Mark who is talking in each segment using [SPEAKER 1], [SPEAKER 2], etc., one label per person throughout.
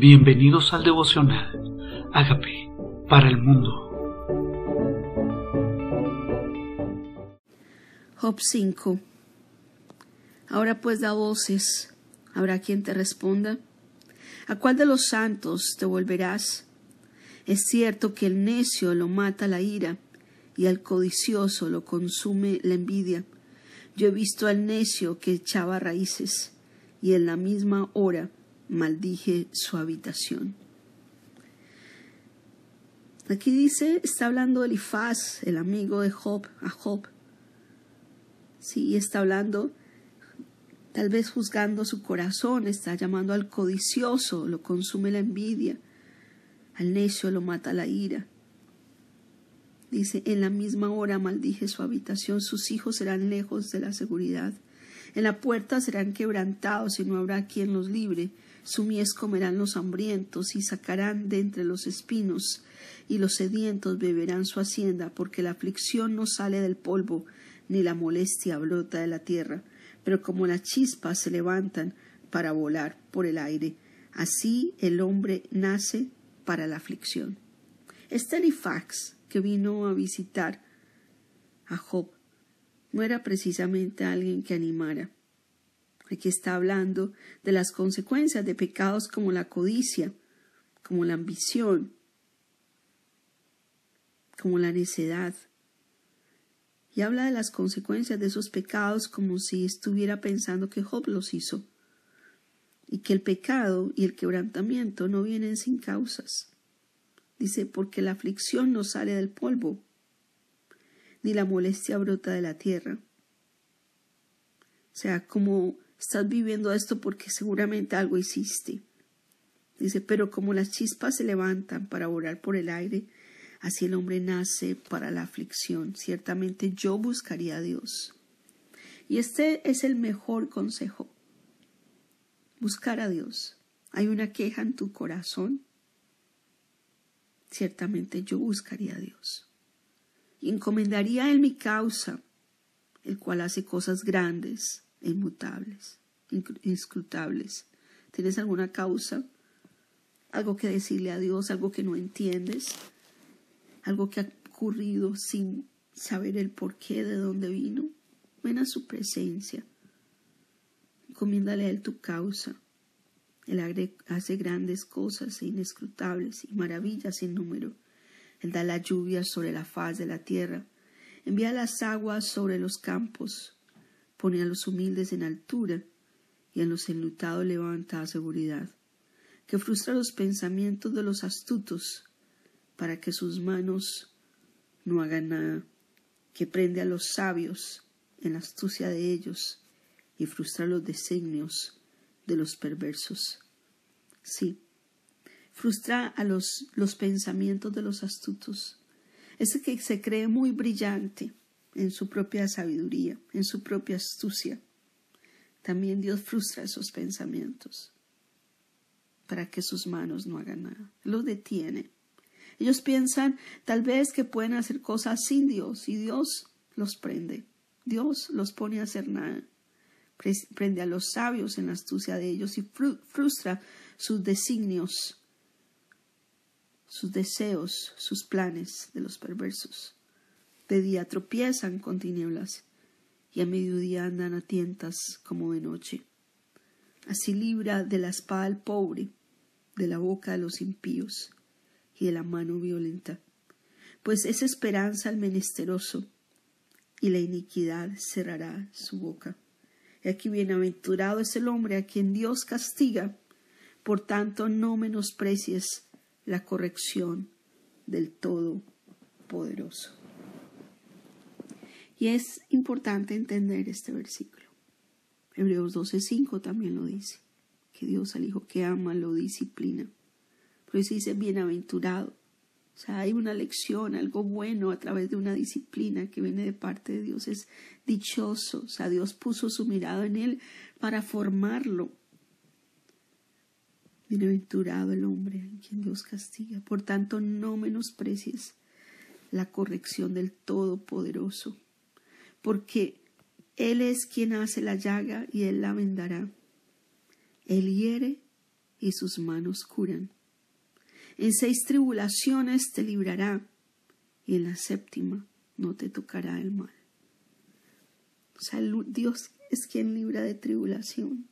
[SPEAKER 1] Bienvenidos al devocional. Hágame para el mundo.
[SPEAKER 2] Job 5. Ahora pues da voces, habrá quien te responda. ¿A cuál de los santos te volverás? Es cierto que el necio lo mata la ira y al codicioso lo consume la envidia. Yo he visto al necio que echaba raíces y en la misma hora maldije su habitación. Aquí dice, está hablando Elifaz, el amigo de Job, a Job. Sí, está hablando, tal vez juzgando su corazón, está llamando al codicioso, lo consume la envidia, al necio lo mata la ira. Dice, en la misma hora maldije su habitación, sus hijos serán lejos de la seguridad. En la puerta serán quebrantados y no habrá quien los libre. Su mies comerán los hambrientos y sacarán de entre los espinos, y los sedientos beberán su hacienda, porque la aflicción no sale del polvo, ni la molestia brota de la tierra. Pero como las chispas se levantan para volar por el aire, así el hombre nace para la aflicción. Este Elifax, que vino a visitar a Job, no era precisamente alguien que animara. Aquí está hablando de las consecuencias de pecados como la codicia, como la ambición, como la necedad. Y habla de las consecuencias de esos pecados como si estuviera pensando que Job los hizo, y que el pecado y el quebrantamiento no vienen sin causas. Dice, porque la aflicción no sale del polvo, ni la molestia brota de la tierra. O sea, como estás viviendo esto porque seguramente algo hiciste. Dice, pero como las chispas se levantan para volar por el aire, así el hombre nace para la aflicción. Ciertamente yo buscaría a Dios. Y este es el mejor consejo. Buscar a Dios. ¿Hay una queja en tu corazón? Ciertamente yo buscaría a Dios y encomendaría a él mi causa, el cual hace cosas grandes inmutables, inscrutables. ¿Tienes alguna causa? ¿Algo que decirle a Dios? ¿Algo que no entiendes? ¿Algo que ha ocurrido sin saber el porqué de dónde vino? Ven a su presencia. Encomiéndale a él tu causa. Él hace grandes cosas e inescrutables y maravillas sin número. Él da la lluvia sobre la faz de la tierra, envía las aguas sobre los campos, pone a los humildes en altura y a los enlutados levanta a seguridad, que frustra los pensamientos de los astutos para que sus manos no hagan nada, que prende a los sabios en la astucia de ellos y frustra los designios de los perversos. Sí, frustra a los, los pensamientos de los astutos. Ese que se cree muy brillante en su propia sabiduría, en su propia astucia. También Dios frustra esos pensamientos para que sus manos no hagan nada. Los detiene. Ellos piensan tal vez que pueden hacer cosas sin Dios y Dios los prende. Dios los pone a hacer nada. Prende a los sabios en la astucia de ellos y frustra sus designios sus deseos, sus planes de los perversos. De día tropiezan con tinieblas y a mediodía andan a tientas como de noche. Así libra de la espada al pobre, de la boca de los impíos y de la mano violenta, pues es esperanza al menesteroso y la iniquidad cerrará su boca. Y aquí bienaventurado es el hombre a quien Dios castiga, por tanto no menosprecies la corrección del Todopoderoso. Y es importante entender este versículo. Hebreos 12:5 también lo dice, que Dios al Hijo que ama lo disciplina. Por eso dice bienaventurado. O sea, hay una lección, algo bueno a través de una disciplina que viene de parte de Dios. Es dichoso. O sea, Dios puso su mirada en él para formarlo, Bienaventurado el hombre en quien Dios castiga. Por tanto, no menosprecies la corrección del Todopoderoso, porque Él es quien hace la llaga y Él la vendará. Él hiere y sus manos curan. En seis tribulaciones te librará, y en la séptima no te tocará el mal. O sea, Dios es quien libra de tribulación.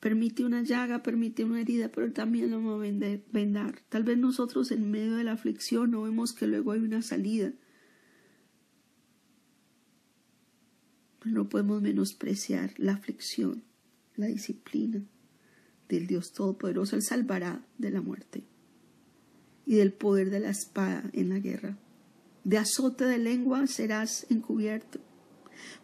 [SPEAKER 2] Permite una llaga, permite una herida, pero también lo va a vendar. Tal vez nosotros en medio de la aflicción no vemos que luego hay una salida. No podemos menospreciar la aflicción, la disciplina del Dios Todopoderoso. Él salvará de la muerte y del poder de la espada en la guerra. De azote de lengua serás encubierto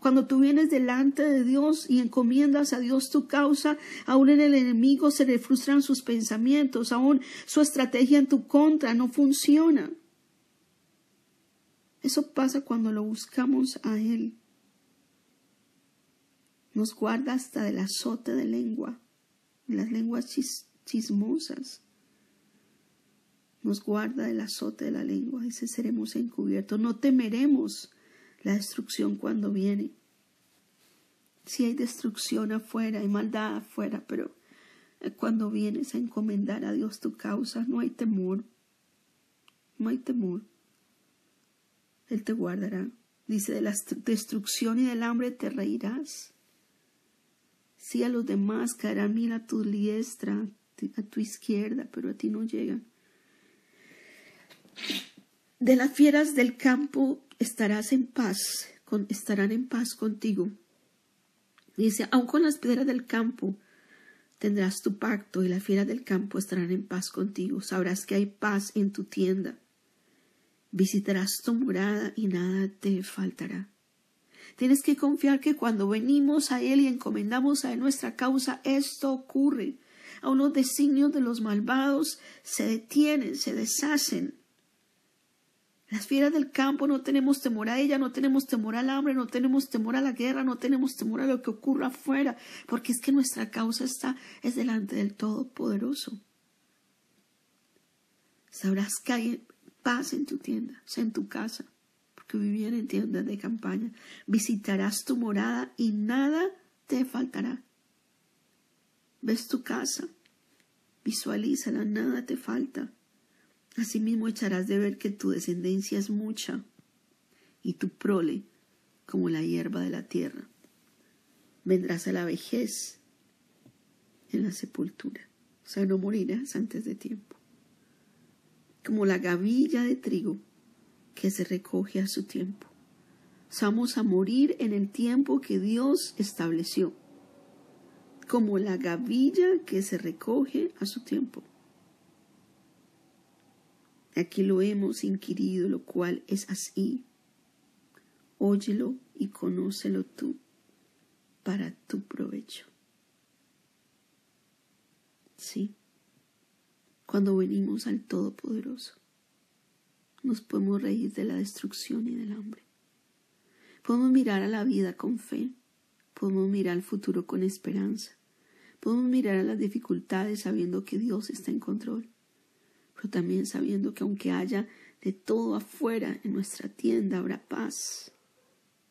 [SPEAKER 2] cuando tú vienes delante de Dios y encomiendas a Dios tu causa, aún en el enemigo se le frustran sus pensamientos, aún su estrategia en tu contra no funciona. Eso pasa cuando lo buscamos a Él. Nos guarda hasta del azote de lengua, las lenguas chismosas. Nos guarda del azote de la lengua, ese seremos encubiertos. No temeremos la destrucción cuando viene. Si hay destrucción afuera, hay maldad afuera, pero cuando vienes a encomendar a Dios tu causa, no hay temor. No hay temor. Él te guardará. Dice, de la destrucción y del hambre te reirás. Si a los demás caerán mil a tu diestra, a tu izquierda, pero a ti no llegan. De las fieras del campo estarás en paz, estarán en paz contigo. Dice, aun con las piedras del campo tendrás tu pacto y las fieras del campo estarán en paz contigo. Sabrás que hay paz en tu tienda. Visitarás tu morada y nada te faltará. Tienes que confiar que cuando venimos a Él y encomendamos a Él nuestra causa, esto ocurre. A unos designios de los malvados se detienen, se deshacen. Las fieras del campo no tenemos temor a ella, no tenemos temor al hambre, no tenemos temor a la guerra, no tenemos temor a lo que ocurra afuera, porque es que nuestra causa está es delante del Todopoderoso. Sabrás que hay paz en tu tienda, en tu casa, vivían en tiendas de campaña. Visitarás tu morada y nada te faltará. ¿Ves tu casa? Visualízala, nada te falta. Asimismo echarás de ver que tu descendencia es mucha y tu prole como la hierba de la tierra. Vendrás a la vejez en la sepultura, o sea, no morirás antes de tiempo. Como la gavilla de trigo que se recoge a su tiempo. Vamos a morir en el tiempo que Dios estableció, como la gavilla que se recoge a su tiempo. Aquí lo hemos inquirido, lo cual es así. Óyelo y conócelo tú para tu provecho. Sí, cuando venimos al Todopoderoso, nos podemos reír de la destrucción y del hambre. Podemos mirar a la vida con fe, podemos mirar al futuro con esperanza, podemos mirar a las dificultades sabiendo que Dios está en control también sabiendo que aunque haya de todo afuera, en nuestra tienda habrá paz.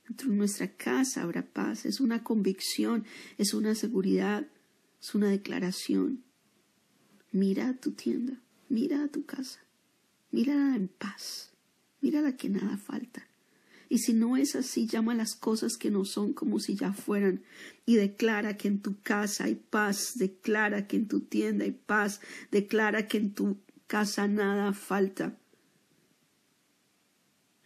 [SPEAKER 2] Dentro de nuestra casa habrá paz. Es una convicción, es una seguridad, es una declaración. Mira a tu tienda, mira a tu casa, mírala en paz, mírala que nada falta. Y si no es así, llama las cosas que no son como si ya fueran y declara que en tu casa hay paz, declara que en tu tienda hay paz, declara que en tu casa nada falta.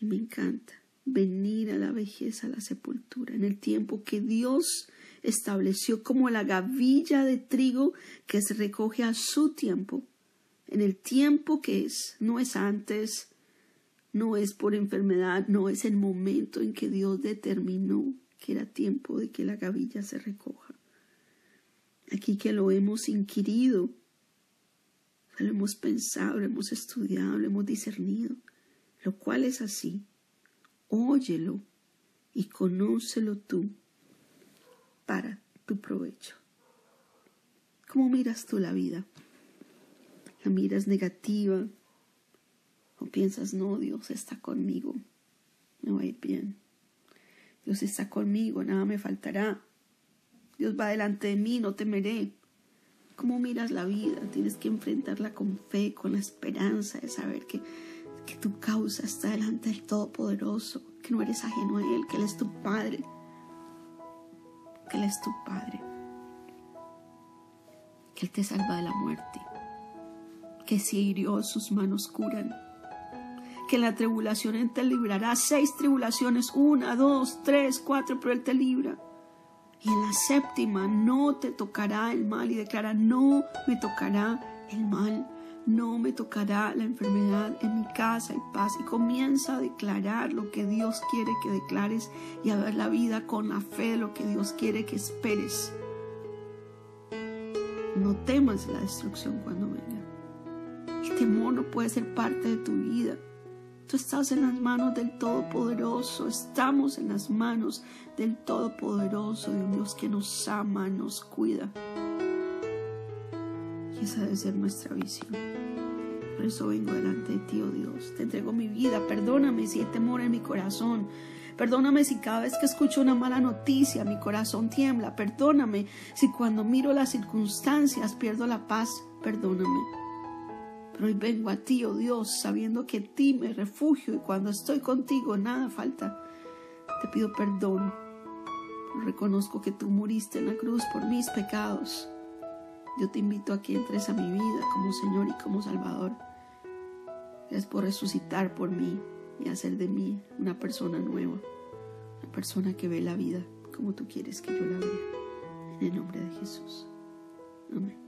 [SPEAKER 2] Me encanta venir a la vejez, a la sepultura, en el tiempo que Dios estableció como la gavilla de trigo que se recoge a su tiempo, en el tiempo que es, no es antes, no es por enfermedad, no es el momento en que Dios determinó que era tiempo de que la gavilla se recoja. Aquí que lo hemos inquirido, lo hemos pensado, lo hemos estudiado, lo hemos discernido, lo cual es así. Óyelo y conócelo tú para tu provecho. ¿Cómo miras tú la vida? ¿La miras negativa? ¿O piensas, no, Dios está conmigo? Me va a ir bien. Dios está conmigo, nada me faltará. Dios va delante de mí, no temeré. cómo miras la vida. Tienes que enfrentarla con fe, con la esperanza de saber que, que tu causa está delante del Todopoderoso, que no eres ajeno a Él, que Él es tu Padre, que Él es tu Padre, que Él te salva de la muerte, que si hirió sus manos curan, que en la tribulación Él te librará. Seis tribulaciones, una, dos, tres, cuatro, pero Él te libra. Y en la séptima no te tocará el mal y declara, no me tocará el mal, no me tocará la enfermedad en mi casa y paz. Y comienza a declarar lo que Dios quiere que declares y a ver la vida con la fe, lo que Dios quiere que esperes. No temas la destrucción cuando venga. El temor no puede ser parte de tu vida. Tú estás en las manos del Todopoderoso, estamos en las manos del Todopoderoso, de un Dios que nos ama, nos cuida. Y esa debe ser nuestra visión. Por eso vengo delante de ti, oh Dios. Te entrego mi vida. Perdóname si hay temor en mi corazón. Perdóname si cada vez que escucho una mala noticia mi corazón tiembla. Perdóname si cuando miro las circunstancias pierdo la paz. Perdóname. Pero hoy vengo a ti, oh Dios, sabiendo que a ti me refugio y cuando estoy contigo nada falta. Te pido perdón. Reconozco que tú muriste en la cruz por mis pecados. Yo te invito a que entres a mi vida como Señor y como Salvador. Gracias por resucitar por mí y hacer de mí una persona nueva, una persona que ve la vida como tú quieres que yo la vea. En el nombre de Jesús. Amén.